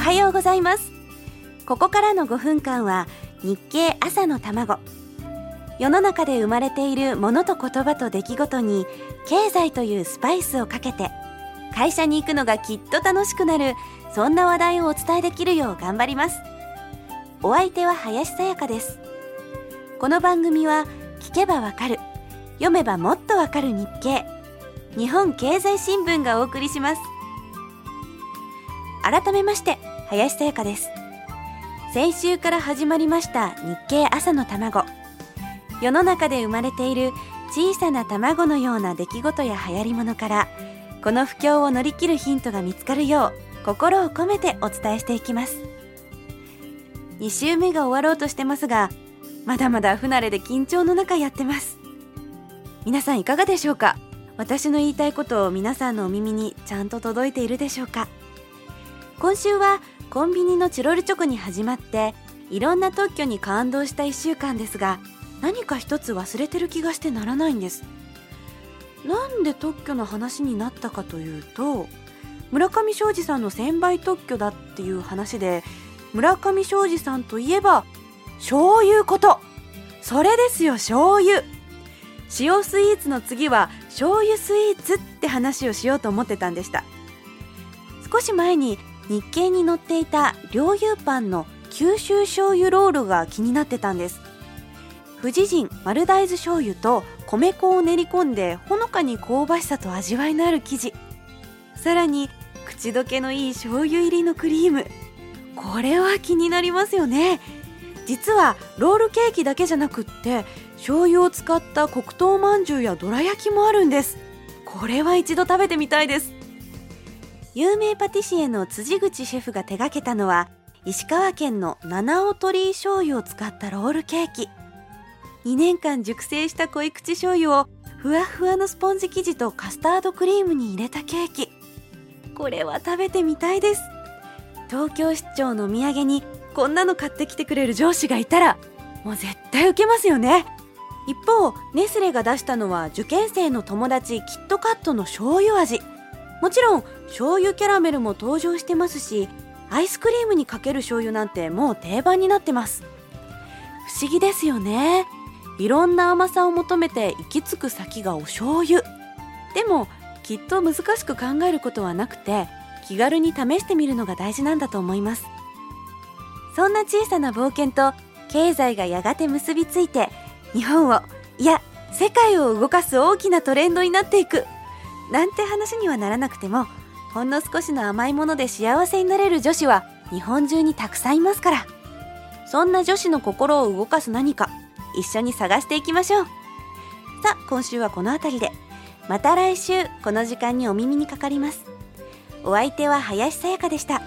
はようございます。ここからの5分間は日経朝の卵。世の中で生まれているものと言葉と出来事に経済というスパイスをかけて会社に行くのがきっと楽しくなるそんな話題をお伝えできるよう頑張ります。お相手は林さやかです。この番組は聞けばわかる読めばもっとわかる日経日本経済新聞がお送りします。改めまして林さやかです。先週から始まりました日経朝の卵。世の中で生まれている小さな卵のような出来事や流行り物からこの不況を乗り切るヒントが見つかるよう心を込めてお伝えしていきます。2週目が終わろうとしてますがまだまだ不慣れで緊張の中やってます。皆さんいかがでしょうか？私の言いたいことを皆さんのお耳にちゃんと届いているでしょうか？今週はコンビニのチロルチョコに始まっていろんな特許に感動した1週間ですが何か一つ忘れてる気がしてならないんです。なんで特許の話になったかというと村上昌司さんの1000倍特許だっていう話で村上昌司さんといえば醤油こと。それですよ醤油。塩スイーツの次は醤油スイーツって話をしようと思ってたんでした。少し前に日経に載っていた両油パンの九州醤油ロールが気になってたんです。富士人丸大豆醤油と米粉を練り込んでほのかに香ばしさと味わいのある生地。さらに口どけのいい醤油入りのクリーム。これは気になりますよね。実はロールケーキだけじゃなくって醤油を使った黒糖まんじゅうやどら焼きもあるんです。これは一度食べてみたいです。有名パティシエの辻口シェフが手掛けたのは石川県の七尾鳥居醤油を使ったロールケーキ。2年間熟成した濃い口醤油をふわふわのスポンジ生地とカスタードクリームに入れたケーキ。これは食べてみたいです。東京出張のお土産にこんなの買ってきてくれる上司がいたらもう絶対受けますよね。一方ネスレが出したのは受験生の友達キットカットの醤油味。もちろん醤油キャラメルも登場してますしアイスクリームにかける醤油なんてもう定番になってます。不思議ですよね。いろんな甘さを求めて行き着く先がお醤油。でもきっと難しく考えることはなくて気軽に試してみるのが大事なんだと思います。そんな小さな冒険と経済がやがて結びついて日本をいや世界を動かす大きなトレンドになっていく。なんて話にはならなくてもほんの少しの甘いもので幸せになれる女子は日本中にたくさんいますから。そんな女子の心を動かす何か一緒に探していきましょう。さあ今週はこの辺りでまた来週この時間にお耳にかかります。お相手は林さやかでした。